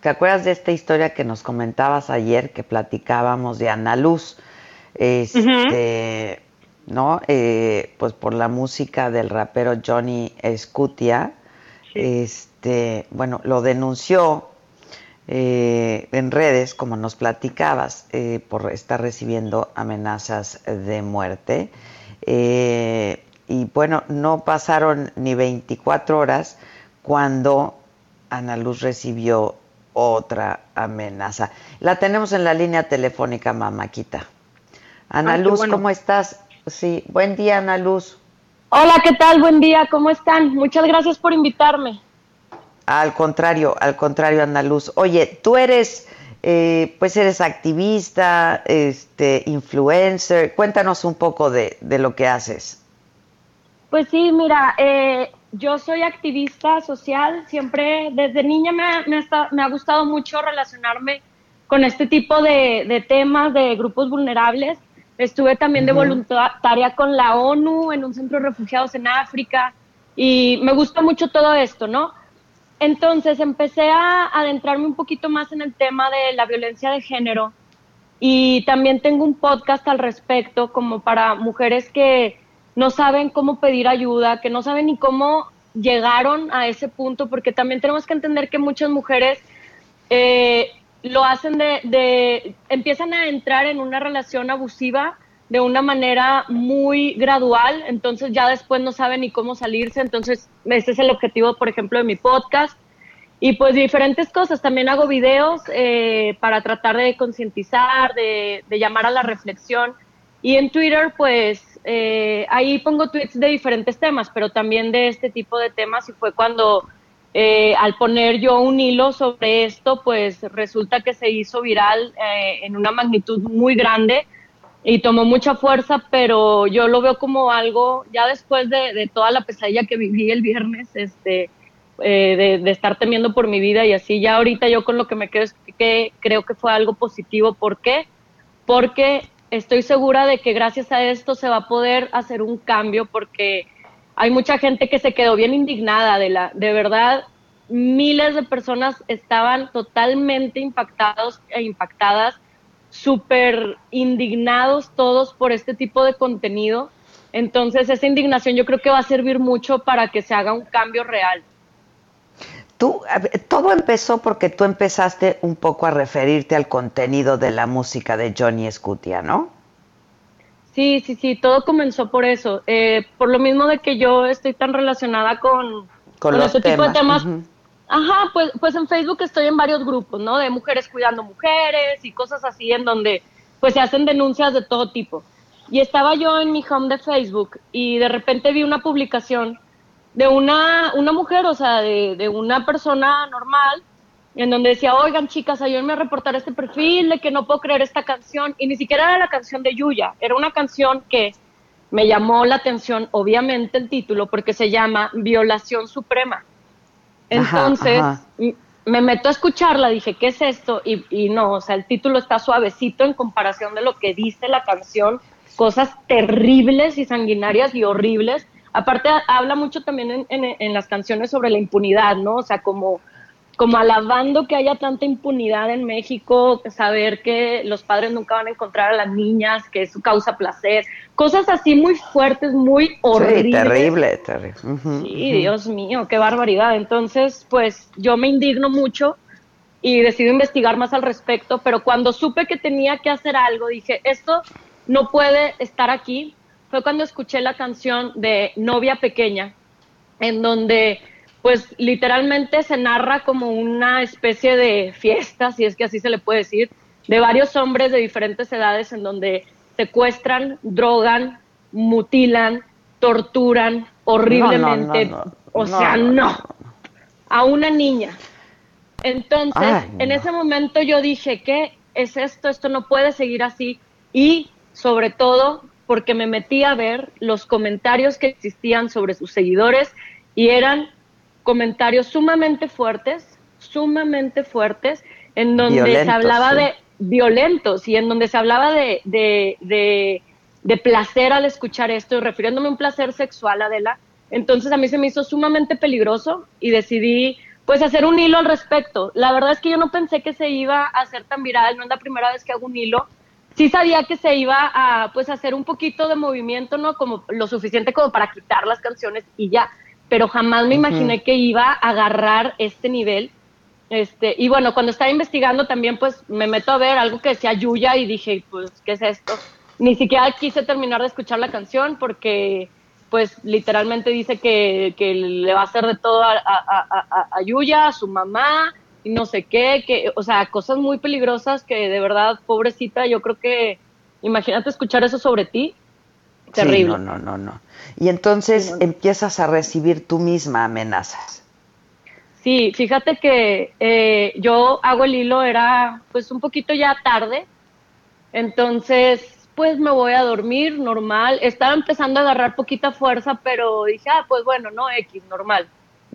¿te acuerdas de esta historia que nos comentabas ayer que platicábamos de Ana Luz? Este, ¿no? Eh, pues por la música del rapero Johnny Scutia, este, bueno, lo denunció eh, en redes, como nos platicabas, eh, por estar recibiendo amenazas de muerte. y bueno, no pasaron ni 24 horas cuando Ana Luz recibió otra amenaza. La tenemos en la línea telefónica, mamáquita. Ana Luz, ¿cómo estás? Sí, buen día, Ana Luz. Hola, ¿qué tal? Buen día, ¿cómo están? Muchas gracias por invitarme. Al contrario, al contrario, Ana Luz. Oye, tú eres, eh, pues eres activista, este, influencer. Cuéntanos un poco de, lo que haces. Pues sí, mira, eh, yo soy activista social. Siempre, desde niña me, me, ha gustado mucho relacionarme con este tipo de, de temas de grupos vulnerables Estuve también de voluntaria con la ONU en un centro de refugiados en África y me gusta mucho todo esto, ¿no? Entonces empecé a adentrarme un poquito más en el tema de la violencia de género y también tengo un podcast al respecto como para mujeres que no saben cómo pedir ayuda, que no saben ni cómo llegaron a ese punto, porque también tenemos que entender que muchas mujeres eh, lo hacen de, empiezan a entrar en una relación abusiva de una manera muy gradual, entonces ya después no saben ni cómo salirse, entonces ese es el objetivo, por ejemplo, de mi podcast. Y pues diferentes cosas, también hago videos eh, para tratar de concientizar, de, llamar a la reflexión. Y en Twitter, pues eh, ahí pongo tweets de diferentes temas, pero también de este tipo de temas y fue cuando eh, al poner yo un hilo sobre esto, pues resulta que se hizo viral eh, en una magnitud muy grande y tomó mucha fuerza, pero yo lo veo como algo, ya después de, toda la pesadilla que viví el viernes, este, eh, de, estar temiendo por mi vida y así, ya ahorita yo con lo que me quedo es que creo que fue algo positivo. ¿Por qué? Porque estoy segura de que gracias a esto se va a poder hacer un cambio, porque hay mucha gente que se quedó bien indignada de la, de verdad, miles de personas estaban totalmente impactados e impactadas, súper indignados todos por este tipo de contenido. Entonces esa indignación yo creo que va a servir mucho para que se haga un cambio real. Tú, todo empezó porque tú empezaste un poco a referirte al contenido de la música de Johnny Scutia, ¿no? Sí, sí, sí, todo comenzó por eso. Eh, por lo mismo de que yo estoy tan relacionada con, con, con ese tipo de temas. Ajá, pues, pues en Facebook estoy en varios grupos, ¿no? De mujeres cuidando mujeres y cosas así en donde pues se hacen denuncias de todo tipo. Y estaba yo en mi home de Facebook y de repente vi una publicación de una, una mujer, o sea, de, de una persona normal en donde decía, oigan chicas, ayúdenme a reportar este perfil de que no puedo creer esta canción. Y ni siquiera era la canción de Yuya, era una canción que me llamó la atención, obviamente el título, porque se llama Violación Suprema. Entonces, me meto a escucharla, dije, ¿qué es esto? Y, y no, o sea, el título está suavecito en comparación de lo que dice la canción, cosas terribles y sanguinarias y horribles. Aparte, habla mucho también en, en, en las canciones sobre la impunidad, ¿no? O sea, como como alabando que haya tanta impunidad en México, saber que los padres nunca van a encontrar a las niñas, que eso causa placer, cosas así muy fuertes, muy horribles. Sí, terrible, terrible. sí, Dios mío, qué barbaridad. Entonces, pues yo me indigno mucho y decido investigar más al respecto, pero cuando supe que tenía que hacer algo, dije, esto no puede estar aquí. Fue cuando escuché la canción de Novia Pequeña, en donde pues literalmente se narra como una especie de fiesta, si es que así se le puede decir, de varios hombres de diferentes edades en donde secuestran, drogan, mutilan, torturan horriblemente. o sea, no, a una niña. Entonces, en ese momento yo dije, ¿qué es esto? Esto no puede seguir así. Y sobre todo porque me metí a ver los comentarios que existían sobre sus seguidores y eran comentarios sumamente fuertes, sumamente fuertes, en donde se hablaba de violentos y en donde se hablaba de, de, de, placer al escuchar esto, y refiriéndome a un placer sexual, Adela. Entonces a mí se me hizo sumamente peligroso y decidí pues hacer un hilo al respecto. La verdad es que yo no pensé que se iba a hacer tan viral, no es la primera vez que hago un hilo. Sí sabía que se iba a pues hacer un poquito de movimiento, ¿no? Como lo suficiente como para quitar las canciones y ya, pero jamás me imaginé que iba a agarrar este nivel. Este, y bueno, cuando estaba investigando también pues me meto a ver algo que decía Yuya y dije, pues, ¿qué es esto? Ni siquiera quise terminar de escuchar la canción porque pues literalmente dice que, le va a hacer de todo a, a, Yuya, a su mamá, y no sé qué, que, o sea, cosas muy peligrosas que de verdad, pobrecita, yo creo que, imagínate escuchar eso sobre ti, terrible. no, no, no, no. Y entonces empiezas a recibir tú misma amenazas. Sí, fíjate que eh, yo hago el hilo, era pues un poquito ya tarde, entonces pues me voy a dormir normal. Estaba empezando a agarrar poquita fuerza, pero dije, ah, pues bueno, no, X, normal.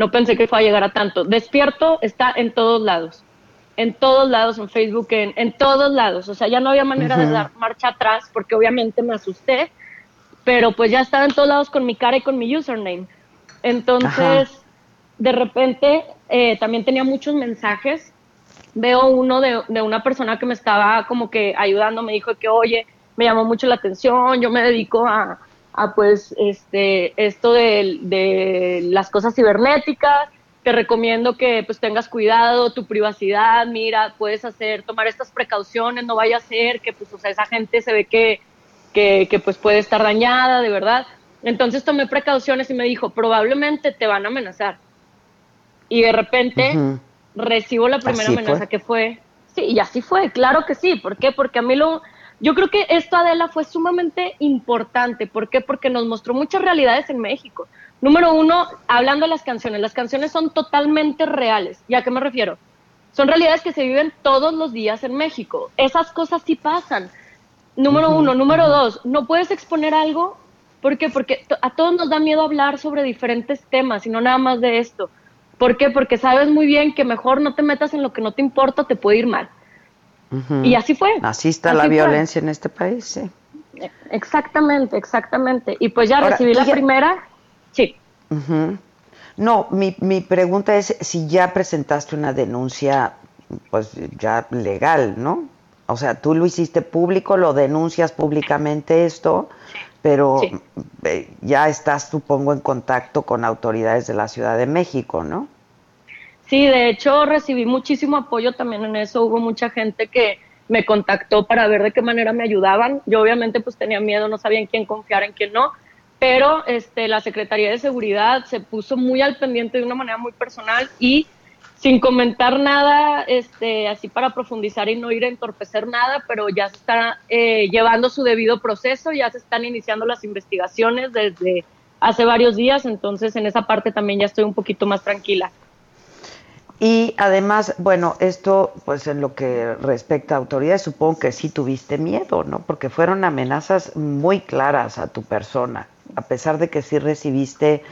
No pensé que fuera a llegar a tanto. Despierto está en todos lados. En todos lados, en Facebook, en, en todos lados. O sea, ya no había manera de dar marcha atrás porque obviamente me asusté, pero pues ya estaba en todos lados con mi cara y con mi username. Entonces, de repente, eh, también tenía muchos mensajes. Veo uno de, de una persona que me estaba como que ayudando, me dijo que, oye, me llamó mucho la atención, yo me dedico a, pues este esto de, las cosas cibernéticas, te recomiendo que pues tengas cuidado, tu privacidad, mira, puedes hacer, tomar estas precauciones, no vaya a ser que pues o sea, esa gente se ve que, que, pues puede estar dañada, de verdad. Entonces tomé precauciones y me dijo, probablemente te van a amenazar. Y de repente recibo la primera amenaza que fue, sí, y así fue, claro que sí, ¿por qué? Porque a mí lo, yo creo que esto, Adela, fue sumamente importante. ¿Por qué? Porque nos mostró muchas realidades en México. Número uno, hablando de las canciones, las canciones son totalmente reales. ¿Y a qué me refiero? Son realidades que se viven todos los días en México. Esas cosas sí pasan. Número uno. Número dos, no puedes exponer algo. ¿Por qué? Porque a todos nos da miedo hablar sobre diferentes temas y no nada más de esto. ¿Por qué? Porque sabes muy bien que mejor no te metas en lo que no te importa, te puede ir mal. Y así fue. Así está la violencia en este país, sí. Exactamente, exactamente. Y pues ya recibí la primera, sí. No, mi, mi pregunta es si ya presentaste una denuncia, pues ya legal, ¿no? O sea, tú lo hiciste público, lo denuncias públicamente esto, pero eh, ya estás, supongo, en contacto con autoridades de la Ciudad de México, ¿no? Sí, de hecho recibí muchísimo apoyo también en eso. Hubo mucha gente que me contactó para ver de qué manera me ayudaban. Yo obviamente pues tenía miedo, no sabía en quién confiar, en quién no. Pero este, la Secretaría de Seguridad se puso muy al pendiente de una manera muy personal y sin comentar nada, este, así para profundizar y no ir a entorpecer nada, pero ya se está eh, llevando su debido proceso, ya se están iniciando las investigaciones desde hace varios días, entonces en esa parte también ya estoy un poquito más tranquila. Y además, bueno, esto, pues en lo que respecta a autoridades, supongo que sí tuviste miedo, ¿no? Porque fueron amenazas muy claras a tu persona, a pesar de que sí recibiste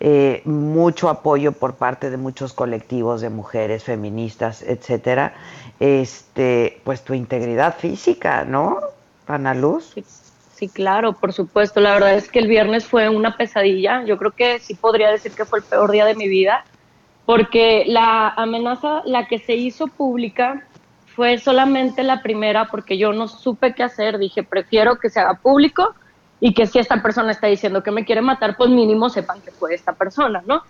eh, mucho apoyo por parte de muchos colectivos de mujeres feministas, etcétera. Este, pues tu integridad física, ¿no, Ana Luz? Sí, sí, claro, por supuesto. La verdad es que el viernes fue una pesadilla. Yo creo que sí podría decir que fue el peor día de mi vida porque la amenaza, la que se hizo pública, fue solamente la primera porque yo no supe qué hacer, dije, prefiero que se haga público y que si esta persona está diciendo que me quiere matar, pues mínimo sepan que fue esta persona, ¿no?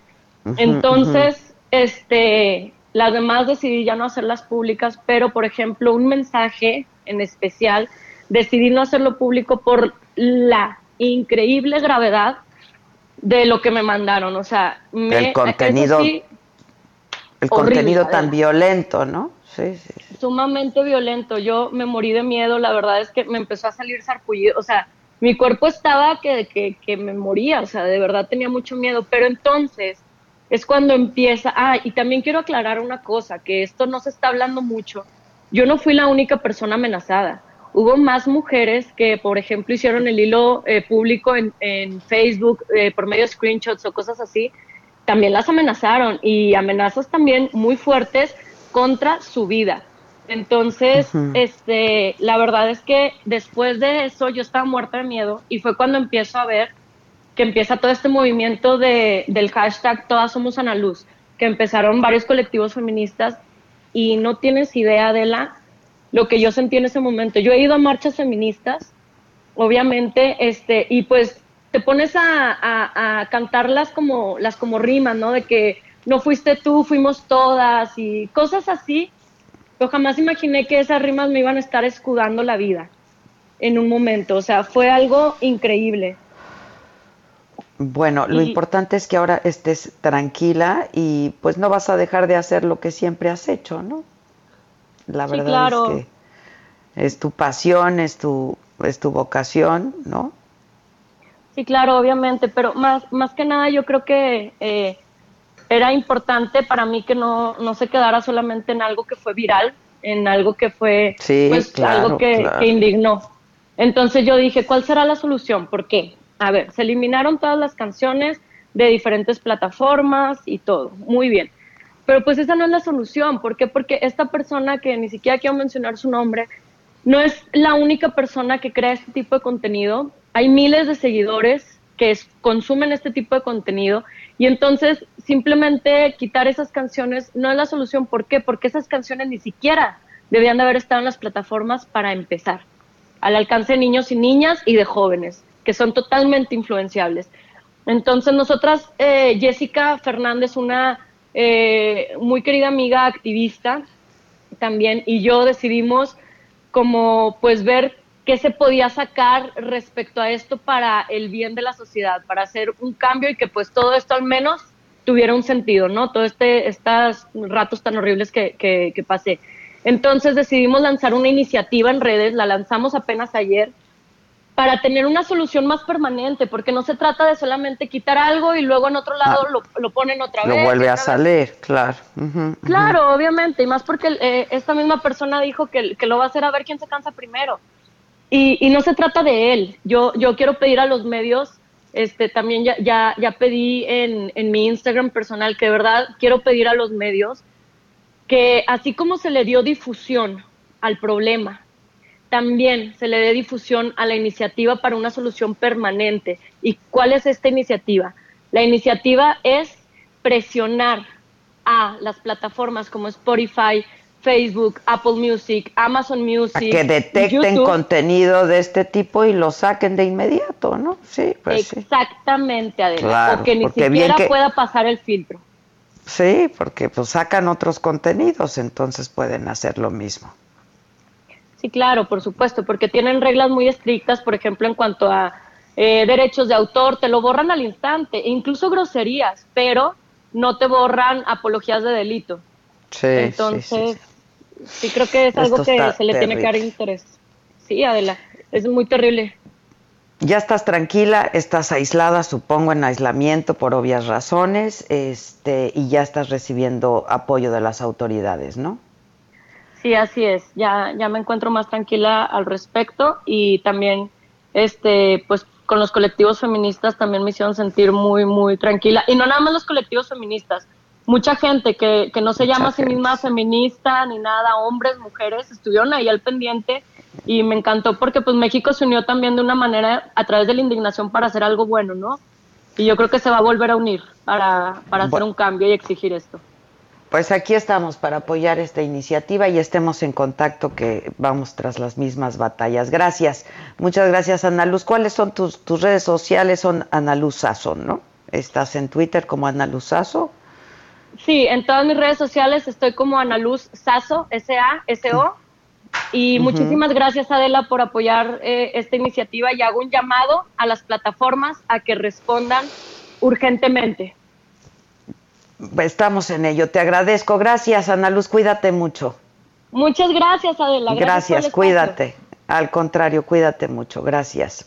Entonces, este, las demás decidí ya no hacerlas públicas, pero por ejemplo, un mensaje en especial, decidí no hacerlo público por la increíble gravedad de lo que me mandaron, o sea, me, el contenido el contenido tan violento, ¿no? Sí, sí, Sumamente violento. Yo me morí de miedo, la verdad es que me empezó a salir sarpullido, o sea, mi cuerpo estaba que, que, que me moría, o sea, de verdad tenía mucho miedo, pero entonces es cuando empieza, ah, y también quiero aclarar una cosa, que esto no se está hablando mucho. Yo no fui la única persona amenazada. Hubo más mujeres que, por ejemplo, hicieron el hilo eh, público en, en Facebook eh, por medio de screenshots o cosas así, también las amenazaron y amenazas también muy fuertes contra su vida. Entonces, este, la verdad es que después de eso yo estaba muerta de miedo y fue cuando empiezo a ver que empieza todo este movimiento de, del hashtag Todas Somos Ana Luz. que empezaron varios colectivos feministas y no tienes idea de la lo que yo sentí en ese momento. Yo he ido a marchas feministas, obviamente, este, y pues te pones a, cantarlas como, las como rimas, ¿no? De que no fuiste tú, fuimos todas y cosas así. Yo jamás imaginé que esas rimas me iban a estar escudando la vida en un momento. O sea, fue algo increíble. Bueno, lo importante es que ahora estés tranquila y pues no vas a dejar de hacer lo que siempre has hecho, ¿no? La verdad es que es tu pasión, es tu, es tu vocación, ¿no? Sí, claro, obviamente, pero más, más que nada yo creo que eh, era importante para mí que no, no se quedara solamente en algo que fue viral, en algo que fue pues, algo que, que, indignó. Entonces yo dije, ¿cuál será la solución? ¿Por qué? A ver, se eliminaron todas las canciones de diferentes plataformas y todo, muy bien. Pero pues esa no es la solución. ¿Por qué? Porque esta persona que ni siquiera quiero mencionar su nombre, no es la única persona que crea este tipo de contenido. Hay miles de seguidores que consumen este tipo de contenido y entonces simplemente quitar esas canciones no es la solución. ¿Por qué? Porque esas canciones ni siquiera debían de haber estado en las plataformas para empezar, al alcance de niños y niñas y de jóvenes, que son totalmente influenciables. Entonces nosotras, eh, Jessica Fernández, una eh, muy querida amiga activista también, y yo decidimos como pues ver qué se podía sacar respecto a esto para el bien de la sociedad, para hacer un cambio y que pues todo esto al menos tuviera un sentido, ¿no? Todo este, estos ratos tan horribles que, que, que pasé. Entonces decidimos lanzar una iniciativa en redes, la lanzamos apenas ayer, para tener una solución más permanente, porque no se trata de solamente quitar algo y luego en otro lado ah. lo, lo, ponen otra vez. Lo vuelve a salir, claro. claro, obviamente, y más porque eh, esta misma persona dijo que, que, lo va a hacer a ver quién se cansa primero. Y, y, no se trata de él. Yo, yo quiero pedir a los medios, este, también ya, ya, ya pedí en, en mi Instagram personal que de verdad quiero pedir a los medios que así como se le dio difusión al problema, también se le dé difusión a la iniciativa para una solución permanente. ¿Y cuál es esta iniciativa? La iniciativa es presionar a las plataformas como Spotify, Facebook, Apple Music, Amazon Music. que detecten contenido de este tipo y lo saquen de inmediato, ¿no? Sí, pues Exactamente, Adela. o que ni siquiera pueda pasar el filtro. Sí, porque pues sacan otros contenidos, entonces pueden hacer lo mismo. Sí, claro, por supuesto, porque tienen reglas muy estrictas, por ejemplo, en cuanto a eh, derechos de autor, te lo borran al instante, e incluso groserías, pero no te borran apologías de delito. Sí, Entonces, sí, creo que es algo que se le tiene que dar interés. Sí, Adela, es muy terrible. Ya estás tranquila, estás aislada, supongo, en aislamiento por obvias razones, este, y ya estás recibiendo apoyo de las autoridades, ¿no? Sí, así es. Ya, ya me encuentro más tranquila al respecto y también, este, pues con los colectivos feministas también me hicieron sentir muy, muy tranquila. Y no nada más los colectivos feministas, mucha gente que, que no se llama a sí misma feminista ni nada, hombres, mujeres, estuvieron ahí al pendiente y me encantó porque pues México se unió también de una manera a través de la indignación para hacer algo bueno, ¿no? Y yo creo que se va a volver a unir para, para hacer un cambio y exigir esto. Pues aquí estamos para apoyar esta iniciativa y estemos en contacto que vamos tras las mismas batallas. Gracias. Muchas gracias, Ana Luz. ¿Cuáles son tus, tus redes sociales? Son Ana Luz Sazo, ¿no? ¿Estás en Twitter como Ana Luz Sazo? Sí, en todas mis redes sociales estoy como Ana Luz Sazo, S-A-S-O. Y muchísimas gracias, Adela, por apoyar eh, esta iniciativa y hago un llamado a las plataformas a que respondan urgentemente. Estamos en ello. Te agradezco. Gracias, Ana Luz. Cuídate mucho. Muchas gracias, Adela. Gracias, cuídate. Al contrario, cuídate mucho. Gracias.